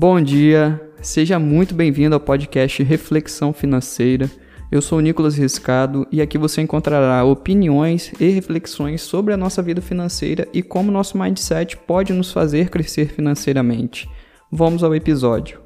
Bom dia, seja muito bem-vindo ao podcast Reflexão Financeira. Eu sou o Nicolas Riscado e aqui você encontrará opiniões e reflexões sobre a nossa vida financeira e como nosso mindset pode nos fazer crescer financeiramente. Vamos ao episódio.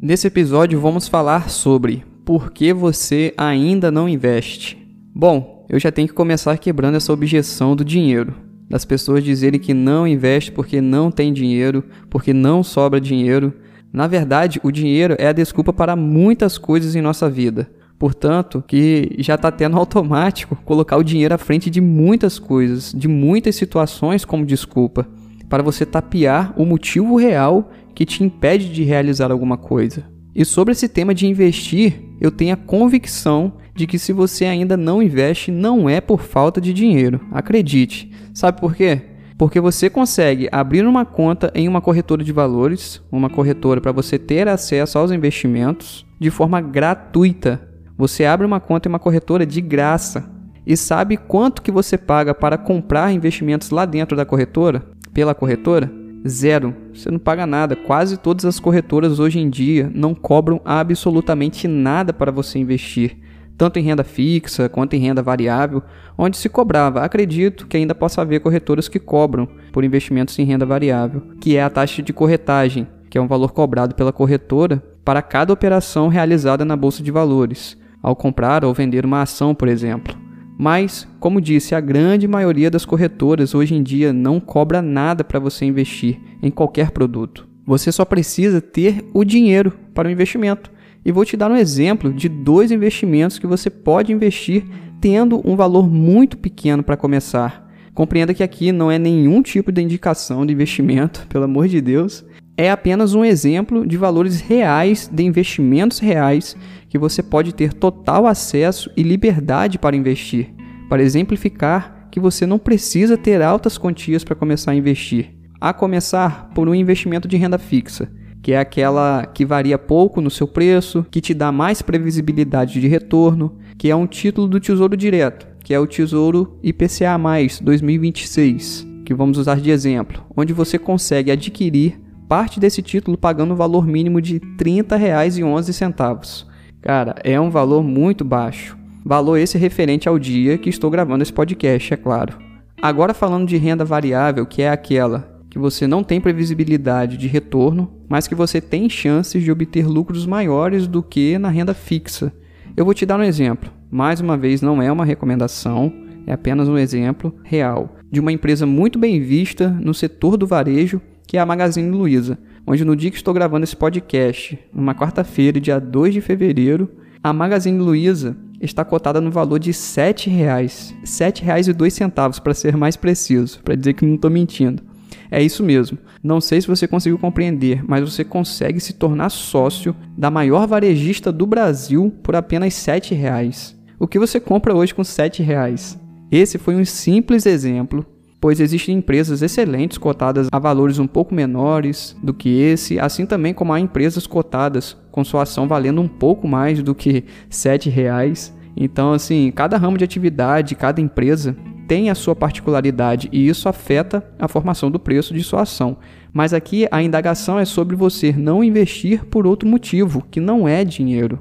Nesse episódio vamos falar sobre por que você ainda não investe. Bom, eu já tenho que começar quebrando essa objeção do dinheiro. Das pessoas dizerem que não investe porque não tem dinheiro, porque não sobra dinheiro. Na verdade, o dinheiro é a desculpa para muitas coisas em nossa vida. Portanto, que já está tendo automático colocar o dinheiro à frente de muitas coisas, de muitas situações como desculpa, para você tapear o motivo real que te impede de realizar alguma coisa. E sobre esse tema de investir, eu tenho a convicção de que se você ainda não investe, não é por falta de dinheiro. Acredite. Sabe por quê? Porque você consegue abrir uma conta em uma corretora de valores, uma corretora para você ter acesso aos investimentos de forma gratuita. Você abre uma conta em uma corretora de graça. E sabe quanto que você paga para comprar investimentos lá dentro da corretora? Pela corretora? Zero. Você não paga nada. Quase todas as corretoras hoje em dia não cobram absolutamente nada para você investir, tanto em renda fixa quanto em renda variável, onde se cobrava. Acredito que ainda possa haver corretoras que cobram por investimentos em renda variável, que é a taxa de corretagem, que é um valor cobrado pela corretora para cada operação realizada na bolsa de valores, ao comprar ou vender uma ação, por exemplo. Mas, como disse, a grande maioria das corretoras hoje em dia não cobra nada para você investir em qualquer produto. Você só precisa ter o dinheiro para o investimento. E vou te dar um exemplo de dois investimentos que você pode investir tendo um valor muito pequeno para começar. Compreenda que aqui não é nenhum tipo de indicação de investimento, pelo amor de Deus. É apenas um exemplo de valores reais, de investimentos reais que você pode ter total acesso e liberdade para investir, para exemplificar que você não precisa ter altas quantias para começar a investir. A começar por um investimento de renda fixa, que é aquela que varia pouco no seu preço, que te dá mais previsibilidade de retorno, que é um título do Tesouro Direto, que é o Tesouro IPCA 2026, que vamos usar de exemplo, onde você consegue adquirir parte desse título pagando o valor mínimo de R$ 30,11. Cara, é um valor muito baixo. Valor esse referente ao dia que estou gravando esse podcast, é claro. Agora falando de renda variável, que é aquela que você não tem previsibilidade de retorno, mas que você tem chances de obter lucros maiores do que na renda fixa. Eu vou te dar um exemplo. Mais uma vez, não é uma recomendação, é apenas um exemplo real de uma empresa muito bem vista no setor do varejo, que é a Magazine Luiza onde no dia que estou gravando esse podcast, numa quarta-feira, dia 2 de fevereiro, a Magazine Luiza está cotada no valor de R$ 7,00. R$ 7,02 para ser mais preciso, para dizer que não estou mentindo. É isso mesmo. Não sei se você conseguiu compreender, mas você consegue se tornar sócio da maior varejista do Brasil por apenas R$ 7,00. O que você compra hoje com R$ 7,00? Esse foi um simples exemplo pois existem empresas excelentes cotadas a valores um pouco menores do que esse, assim também como há empresas cotadas com sua ação valendo um pouco mais do que R$ 7,00. Então, assim, cada ramo de atividade, cada empresa tem a sua particularidade e isso afeta a formação do preço de sua ação. Mas aqui a indagação é sobre você não investir por outro motivo, que não é dinheiro.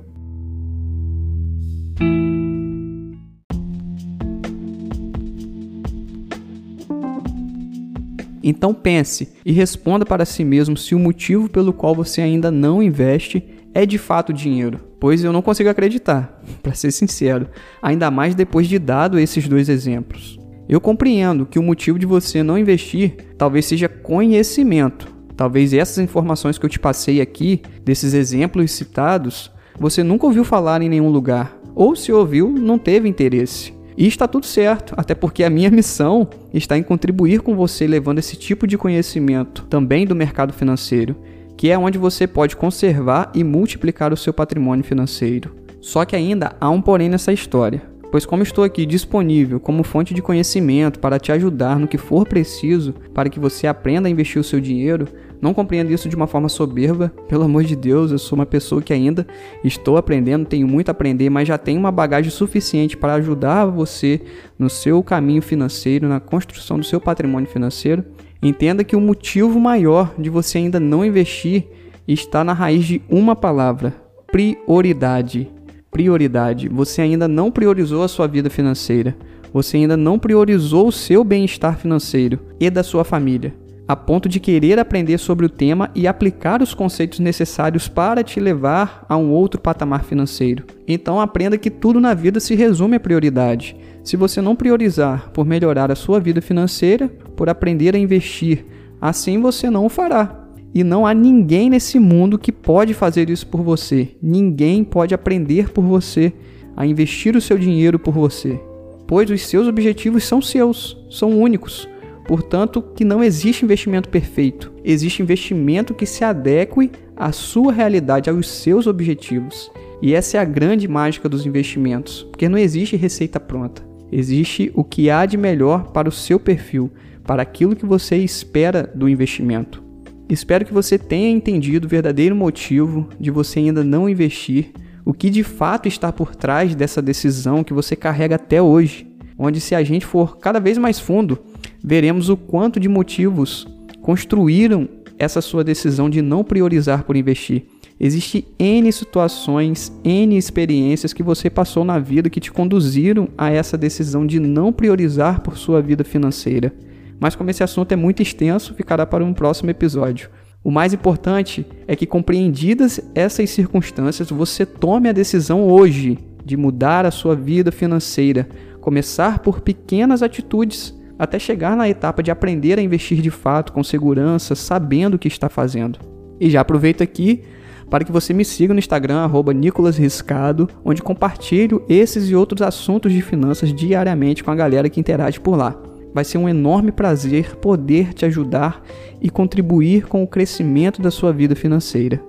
Então pense e responda para si mesmo se o motivo pelo qual você ainda não investe é de fato dinheiro. Pois eu não consigo acreditar, para ser sincero, ainda mais depois de dado esses dois exemplos. Eu compreendo que o motivo de você não investir talvez seja conhecimento. Talvez essas informações que eu te passei aqui, desses exemplos citados, você nunca ouviu falar em nenhum lugar, ou se ouviu, não teve interesse. E está tudo certo, até porque a minha missão está em contribuir com você levando esse tipo de conhecimento também do mercado financeiro, que é onde você pode conservar e multiplicar o seu patrimônio financeiro. Só que ainda há um porém nessa história, pois como estou aqui disponível como fonte de conhecimento para te ajudar no que for preciso para que você aprenda a investir o seu dinheiro, Não compreendo isso de uma forma soberba. Pelo amor de Deus, eu sou uma pessoa que ainda estou aprendendo, tenho muito a aprender, mas já tenho uma bagagem suficiente para ajudar você no seu caminho financeiro, na construção do seu patrimônio financeiro. Entenda que o motivo maior de você ainda não investir está na raiz de uma palavra: prioridade. Prioridade. Você ainda não priorizou a sua vida financeira. Você ainda não priorizou o seu bem-estar financeiro e da sua família, a ponto de querer aprender sobre o tema e aplicar os conceitos necessários para te levar a um outro patamar financeiro. Então aprenda que tudo na vida se resume a prioridade. Se você não priorizar por melhorar a sua vida financeira, por aprender a investir, assim você não o fará. E não há ninguém nesse mundo que pode fazer isso por você. Ninguém pode aprender por você a investir o seu dinheiro por você pois os seus objetivos são seus, são únicos. Portanto, que não existe investimento perfeito. Existe investimento que se adeque à sua realidade, aos seus objetivos. E essa é a grande mágica dos investimentos, porque não existe receita pronta. Existe o que há de melhor para o seu perfil, para aquilo que você espera do investimento. Espero que você tenha entendido o verdadeiro motivo de você ainda não investir o que de fato está por trás dessa decisão que você carrega até hoje, onde se a gente for cada vez mais fundo, veremos o quanto de motivos construíram essa sua decisão de não priorizar por investir. Existem N situações, N experiências que você passou na vida que te conduziram a essa decisão de não priorizar por sua vida financeira. Mas como esse assunto é muito extenso, ficará para um próximo episódio. O mais importante é que, compreendidas essas circunstâncias, você tome a decisão hoje de mudar a sua vida financeira, começar por pequenas atitudes até chegar na etapa de aprender a investir de fato, com segurança, sabendo o que está fazendo. E já aproveito aqui para que você me siga no Instagram, arroba Riscado, onde compartilho esses e outros assuntos de finanças diariamente com a galera que interage por lá. Vai ser um enorme prazer poder te ajudar e contribuir com o crescimento da sua vida financeira.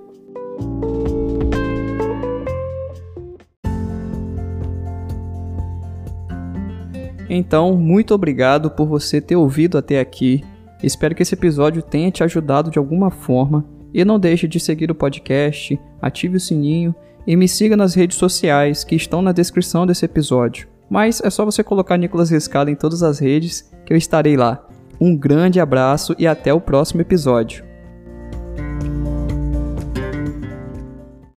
Então, muito obrigado por você ter ouvido até aqui. Espero que esse episódio tenha te ajudado de alguma forma. E não deixe de seguir o podcast, ative o sininho e me siga nas redes sociais que estão na descrição desse episódio. Mas é só você colocar Nicolas Riscado em todas as redes que eu estarei lá. Um grande abraço e até o próximo episódio.